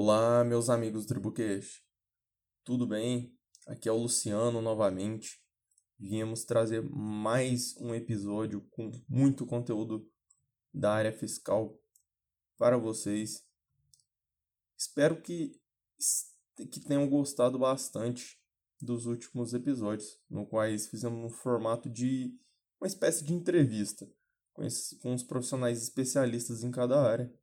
Olá, meus amigos do Tribucast. Tudo bem? Aqui é o Luciano novamente. Viemos trazer mais um episódio com muito conteúdo da área fiscal para vocês. Espero que, que tenham gostado bastante dos últimos episódios, no quais fizemos um formato de uma espécie de entrevista com, esses, com os profissionais especialistas em cada área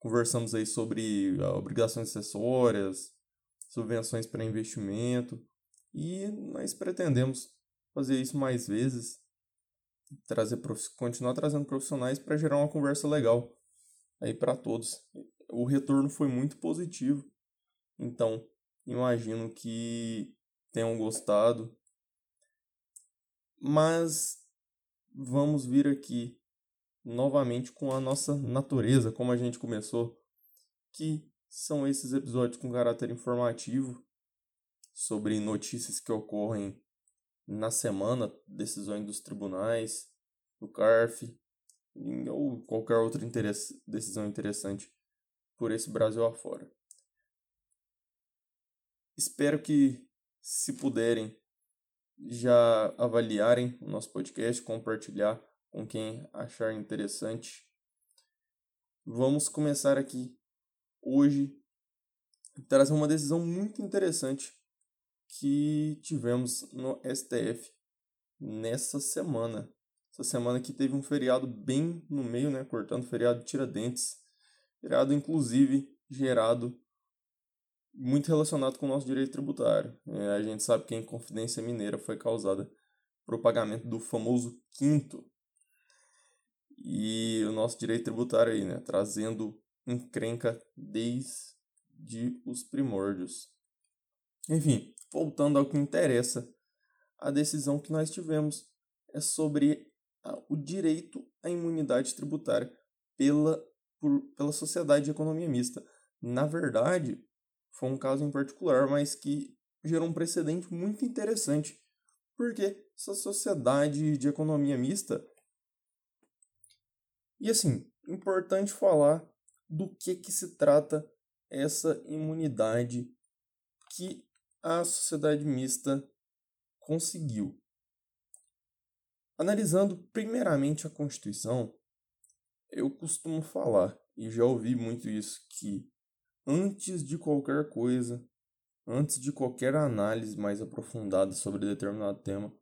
Conversamos aí sobre ah, obrigações acessórias, subvenções para investimento e nós pretendemos fazer isso mais vezes, trazer continuar trazendo profissionais para gerar uma conversa legal aí para todos. O retorno foi muito positivo, então imagino que tenham gostado. Mas vamos vir aqui novamente com a nossa natureza, como a gente começou, que são esses episódios com caráter informativo sobre notícias que ocorrem na semana, decisões dos tribunais, do CARF, ou qualquer outra decisão interessante por esse Brasil afora. Espero que, se puderem, já avaliarem o nosso podcast, compartilhar com quem achar interessante. Vamos começar aqui hoje trazer uma decisão muito interessante que tivemos no STF nessa semana. Essa semana que teve um feriado bem no meio, né, cortando feriado de Tiradentes, feriado inclusive gerado muito relacionado com o nosso direito tributário. É, a gente sabe que a Inconfidência Mineira foi causada para o pagamento do famoso quinto e o nosso direito tributário aí, né? Trazendo encrenca desde os primórdios. Enfim, voltando ao que interessa, a decisão que nós tivemos é sobre o direito à imunidade tributária pela, por, pela Sociedade de Economia Mista. Na verdade, foi um caso em particular, mas que gerou um precedente muito interessante, porque essa sociedade de economia mista e assim, importante falar do que, que se trata essa imunidade que a sociedade mista conseguiu. Analisando primeiramente a Constituição, eu costumo falar, e já ouvi muito isso, que antes de qualquer coisa, antes de qualquer análise mais aprofundada sobre determinado tema,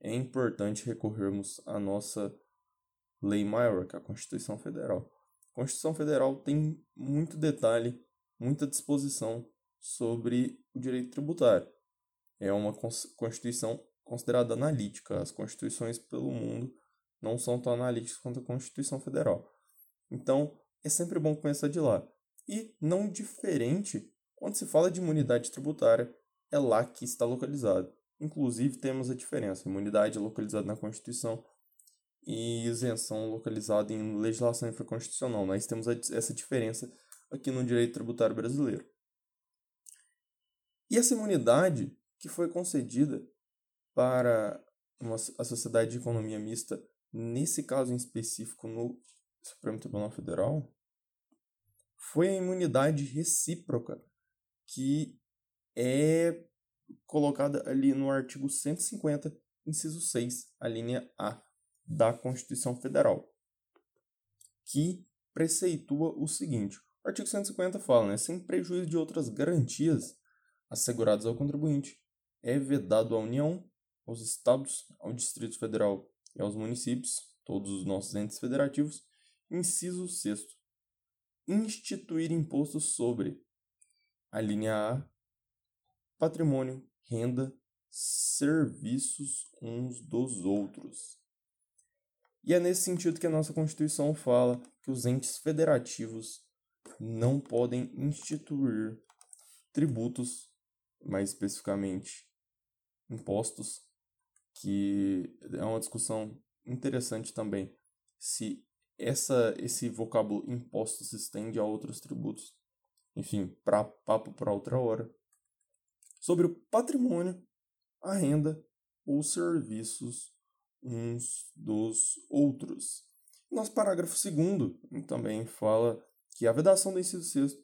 é importante recorrermos à nossa lei maior, que é a Constituição Federal. A Constituição Federal tem muito detalhe, muita disposição sobre o direito tributário. É uma Constituição considerada analítica. As constituições pelo mundo não são tão analíticas quanto a Constituição Federal. Então, é sempre bom começar de lá. E, não diferente, quando se fala de imunidade tributária, é lá que está localizado. Inclusive, temos a diferença. Imunidade é localizada na Constituição, e isenção localizada em legislação infraconstitucional. Nós temos essa diferença aqui no direito tributário brasileiro. E essa imunidade que foi concedida para uma, a sociedade de economia mista, nesse caso em específico no Supremo Tribunal Federal, foi a imunidade recíproca que é colocada ali no artigo 150, inciso 6, a linha A da Constituição Federal, que preceitua o seguinte: o artigo 150 fala, né, sem prejuízo de outras garantias asseguradas ao contribuinte, é vedado à União, aos Estados, ao Distrito Federal e aos municípios, todos os nossos entes federativos, inciso 6 instituir impostos sobre a linha A, patrimônio, renda, serviços uns dos outros. E é nesse sentido que a nossa Constituição fala que os entes federativos não podem instituir tributos, mais especificamente impostos, que é uma discussão interessante também se essa esse vocábulo impostos se estende a outros tributos. Enfim, para papo para outra hora. Sobre o patrimônio, a renda ou serviços uns dos outros. Nosso parágrafo 2 também fala que a vedação do inciso 6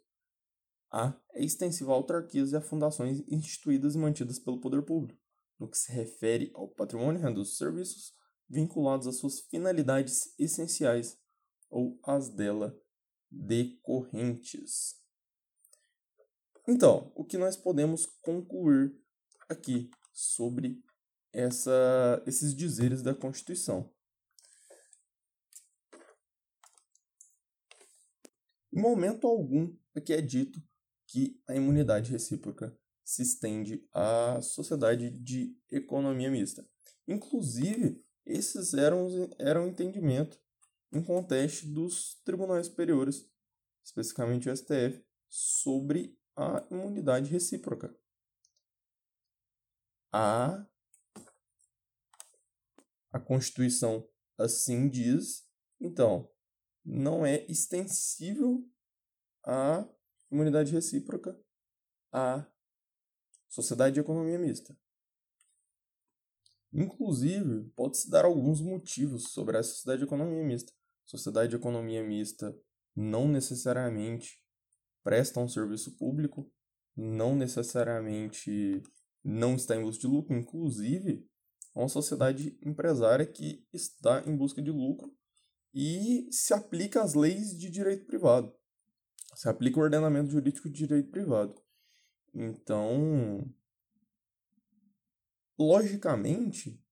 A é extensiva a autarquias e a fundações instituídas e mantidas pelo poder público, no que se refere ao patrimônio dos serviços vinculados às suas finalidades essenciais ou às dela decorrentes. Então, o que nós podemos concluir aqui sobre essa, esses dizeres da Constituição? Em momento algum aqui é dito que a imunidade recíproca se estende à sociedade de economia mista. Inclusive, esses eram, eram entendimento em contexto dos tribunais superiores, especificamente o STF, sobre a imunidade recíproca. A, a Constituição assim diz, então, não é extensível a imunidade recíproca à sociedade de economia mista. Inclusive, pode-se dar alguns motivos sobre a sociedade de economia mista. Sociedade de economia mista não necessariamente presta um serviço público, não necessariamente não está em busca de lucro, inclusive é uma sociedade empresária que está em busca de lucro e se aplica às leis de direito privado. Se aplica o ordenamento jurídico de direito privado. Então, logicamente,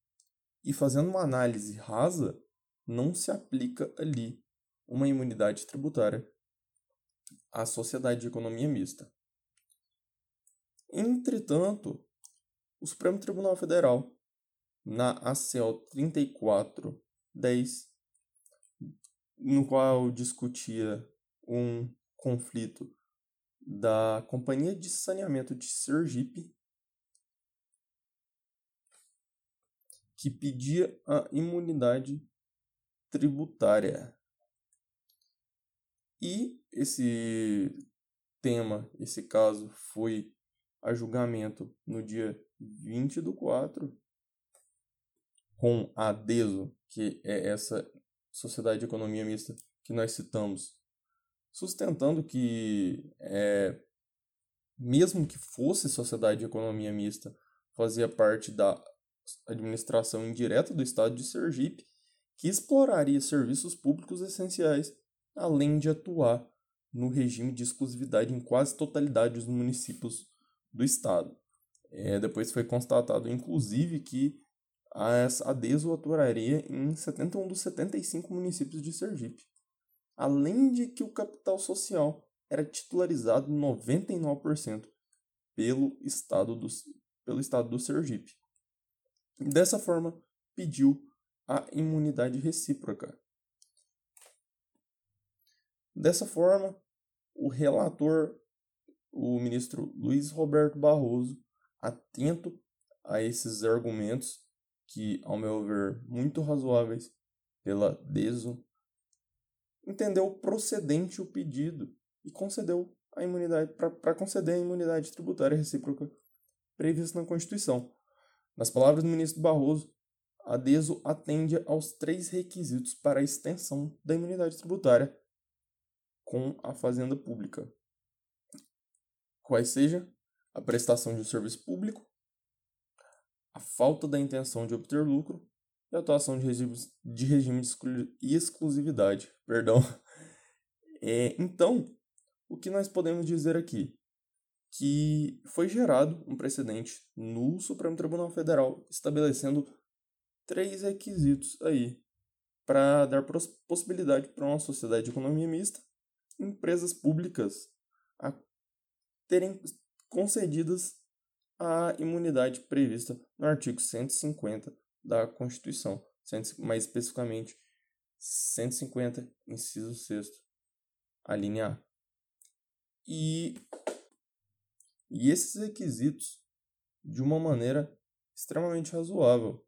e fazendo uma análise rasa, não se aplica ali uma imunidade tributária à sociedade de economia mista. Entretanto, o Supremo Tribunal Federal, na ACO 3410, no qual discutia um conflito da Companhia de Saneamento de Sergipe, que pedia a imunidade tributária. E esse tema, esse caso, foi a julgamento no dia 20 do 4, com a DESO, que é essa Sociedade de Economia Mista que nós citamos, sustentando que, é, mesmo que fosse Sociedade de Economia Mista, fazia parte da administração indireta do Estado de Sergipe, que exploraria serviços públicos essenciais, além de atuar no regime de exclusividade em quase totalidade dos municípios do Estado. É, depois foi constatado, inclusive, que a DESO atuaria em 71 dos 75 municípios de Sergipe. Além de que o capital social era titularizado 99% pelo estado do, pelo estado do Sergipe. Dessa forma, pediu a imunidade recíproca. Dessa forma, o relator, o ministro Luiz Roberto Barroso, atento a esses argumentos, que, ao meu ver, muito razoáveis pela DESO, entendeu procedente o pedido e concedeu a imunidade para conceder a imunidade tributária recíproca prevista na Constituição. Nas palavras do ministro Barroso, a DESO atende aos três requisitos para a extensão da imunidade tributária com a fazenda pública. Quais sejam a prestação de um serviço público, a falta da intenção de obter lucro e a atuação de regime de, regime de exclusividade. Perdão. É, então, o que nós podemos dizer aqui? Que foi gerado um precedente no Supremo Tribunal Federal estabelecendo três requisitos aí para dar possibilidade para uma sociedade de economia mista, empresas públicas a terem concedidas a imunidade prevista no artigo 150 da Constituição, mais especificamente 150, inciso 6 a linha A. E, e esses requisitos, de uma maneira extremamente razoável,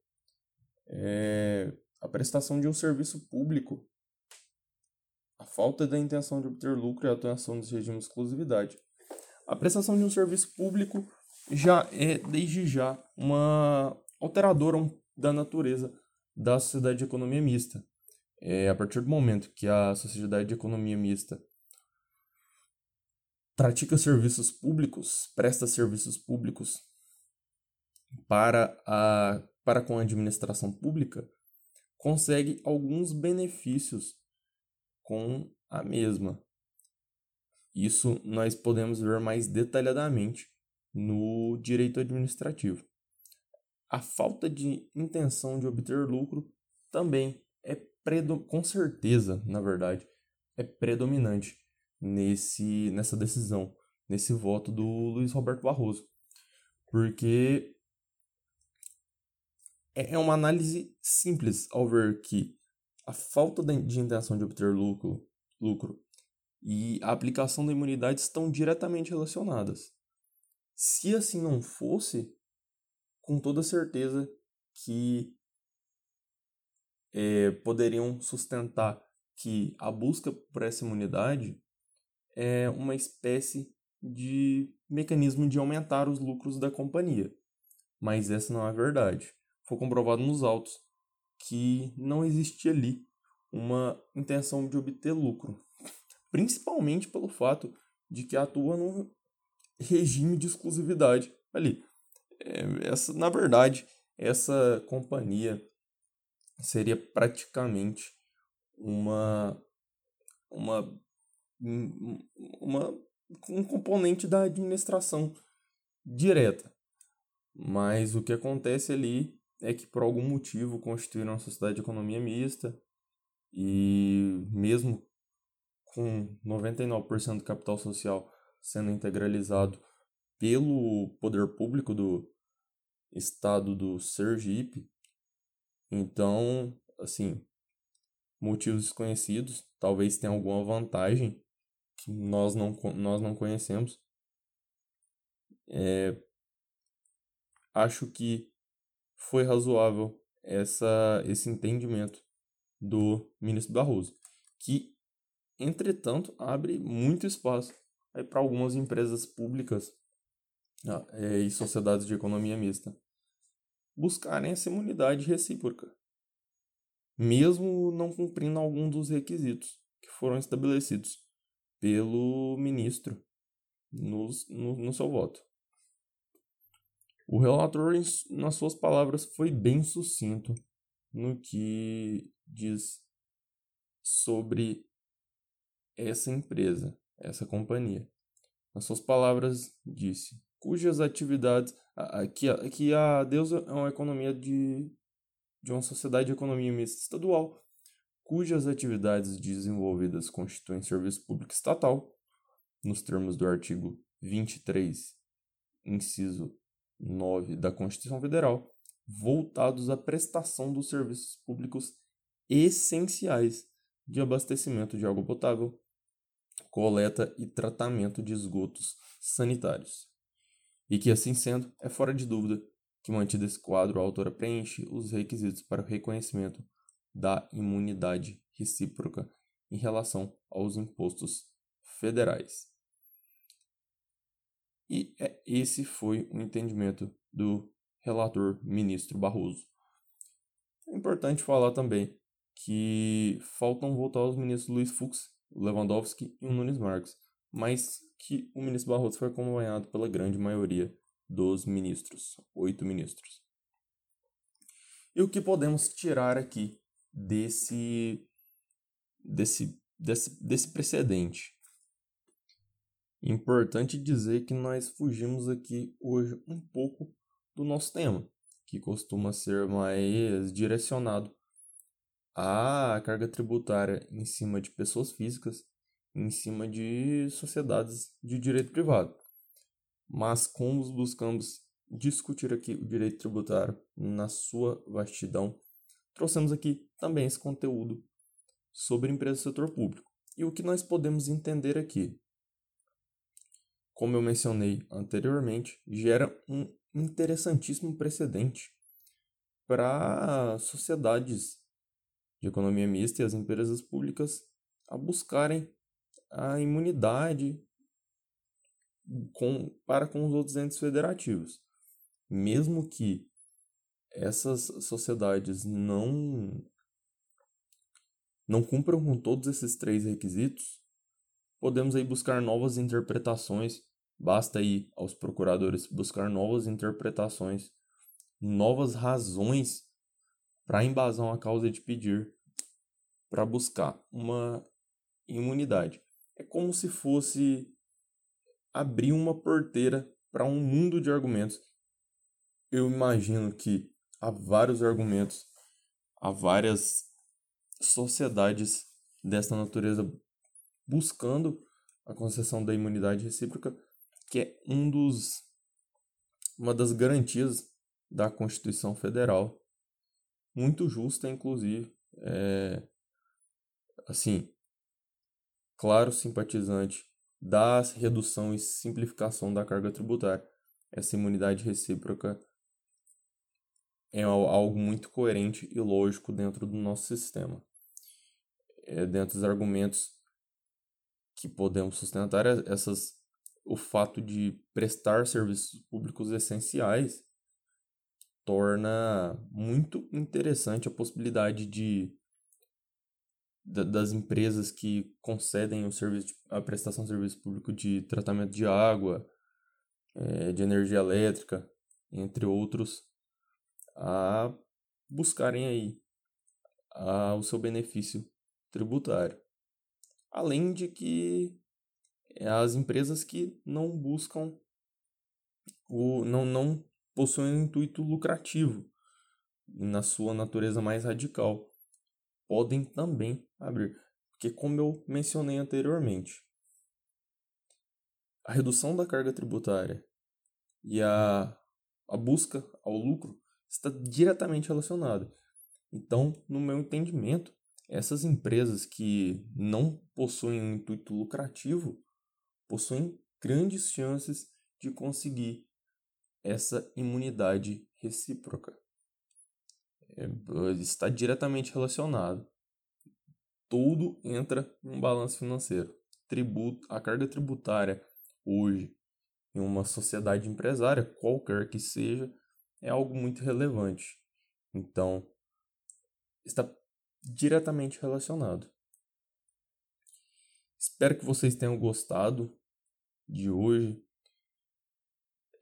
é, a prestação de um serviço público, a falta da intenção de obter lucro e a atuação dos regimes de exclusividade. A prestação de um serviço público já é, desde já, uma alteradora da natureza da sociedade de economia mista. É, a partir do momento que a sociedade de economia mista pratica serviços públicos, presta serviços públicos para, a, para com a administração pública, consegue alguns benefícios com a mesma. Isso nós podemos ver mais detalhadamente no direito administrativo. A falta de intenção de obter lucro também é com certeza, na verdade, é predominante nesse nessa decisão, nesse voto do Luiz Roberto Barroso. Porque é, é uma análise simples ao ver que a falta de intenção de obter lucro, lucro e a aplicação da imunidade estão diretamente relacionadas. Se assim não fosse, com toda certeza que é, poderiam sustentar que a busca por essa imunidade é uma espécie de mecanismo de aumentar os lucros da companhia. Mas essa não é a verdade. Foi comprovado nos autos que não existia ali uma intenção de obter lucro, principalmente pelo fato de que atua num regime de exclusividade ali. É, essa, na verdade, essa companhia seria praticamente uma uma uma um componente da administração direta. Mas o que acontece ali é que por algum motivo constituíram uma sociedade de economia mista e mesmo com 99% do capital social sendo integralizado pelo poder público do estado do Sergipe, então, assim, motivos desconhecidos, talvez tenha alguma vantagem que nós não, nós não conhecemos. É, acho que foi razoável essa, esse entendimento do ministro Barroso, que, entretanto, abre muito espaço para algumas empresas públicas ah, é, e sociedades de economia mista buscarem essa imunidade recíproca, mesmo não cumprindo algum dos requisitos que foram estabelecidos pelo ministro no, no, no seu voto. O relator, nas suas palavras, foi bem sucinto no que diz sobre essa empresa, essa companhia. Nas suas palavras, disse: cujas atividades. Que a, que a Deus é uma economia de, de uma sociedade de economia mista estadual, cujas atividades desenvolvidas constituem serviço público estatal, nos termos do artigo 23, inciso 9 da Constituição Federal, voltados à prestação dos serviços públicos essenciais de abastecimento de água potável, coleta e tratamento de esgotos sanitários. E que, assim sendo, é fora de dúvida que, mantido esse quadro, a autora preenche os requisitos para o reconhecimento da imunidade recíproca em relação aos impostos federais. E é, esse foi o entendimento do relator ministro Barroso. É importante falar também que faltam votar os ministros Luiz Fux, Lewandowski e o Nunes Marques, mas que o ministro Barroso foi acompanhado pela grande maioria dos ministros, oito ministros. E o que podemos tirar aqui desse, desse, desse, desse precedente? Importante dizer que nós fugimos aqui hoje um pouco do nosso tema, que costuma ser mais direcionado à carga tributária em cima de pessoas físicas, em cima de sociedades de direito privado. Mas como buscamos discutir aqui o direito tributário na sua vastidão, trouxemos aqui também esse conteúdo sobre empresas do setor público. E o que nós podemos entender aqui? como eu mencionei anteriormente, gera um interessantíssimo precedente para sociedades de economia mista e as empresas públicas a buscarem a imunidade com, para com os outros entes federativos. Mesmo que essas sociedades não não cumpram com todos esses três requisitos, podemos aí buscar novas interpretações, basta aí aos procuradores buscar novas interpretações, novas razões para embasar uma causa de pedir para buscar uma imunidade. É como se fosse abrir uma porteira para um mundo de argumentos. Eu imagino que há vários argumentos, há várias sociedades dessa natureza buscando a concessão da imunidade recíproca, que é um dos uma das garantias da Constituição Federal, muito justa inclusive, é, assim, claro simpatizante da redução e simplificação da carga tributária. Essa imunidade recíproca é algo muito coerente e lógico dentro do nosso sistema. É dentro dos argumentos que podemos sustentar é essas o fato de prestar serviços públicos essenciais torna muito interessante a possibilidade de das empresas que concedem o serviço, a prestação de serviço público de tratamento de água, é, de energia elétrica, entre outros, a buscarem aí o seu benefício tributário. Além de que as empresas que não buscam o não, não possuem um intuito lucrativo na sua natureza mais radical podem também abrir. Porque, como eu mencionei anteriormente, a redução da carga tributária e a, a busca ao lucro está diretamente relacionada. Então, no meu entendimento, essas empresas que não possuem um intuito lucrativo possuem grandes chances de conseguir essa imunidade recíproca é, está diretamente relacionado. Tudo entra em um balanço financeiro. Tributo, a carga tributária hoje em uma sociedade empresária, qualquer que seja, é algo muito relevante. Então, está diretamente relacionado. Espero que vocês tenham gostado de hoje.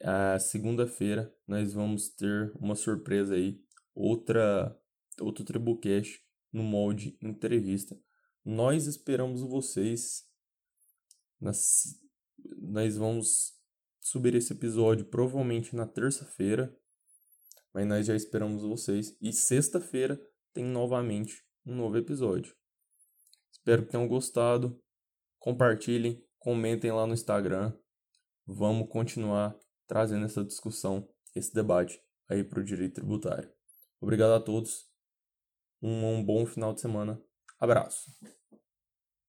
A segunda-feira nós vamos ter uma surpresa aí outra outro Tribucast no molde entrevista. Nós esperamos vocês. Nas, nós vamos subir esse episódio provavelmente na terça-feira, mas nós já esperamos vocês. E sexta-feira tem novamente um novo episódio. Espero que tenham gostado. Compartilhem, comentem lá no Instagram. Vamos continuar trazendo essa discussão, esse debate aí para o direito tributário. Obrigado a todos. Um, um bom final de semana. Abraço.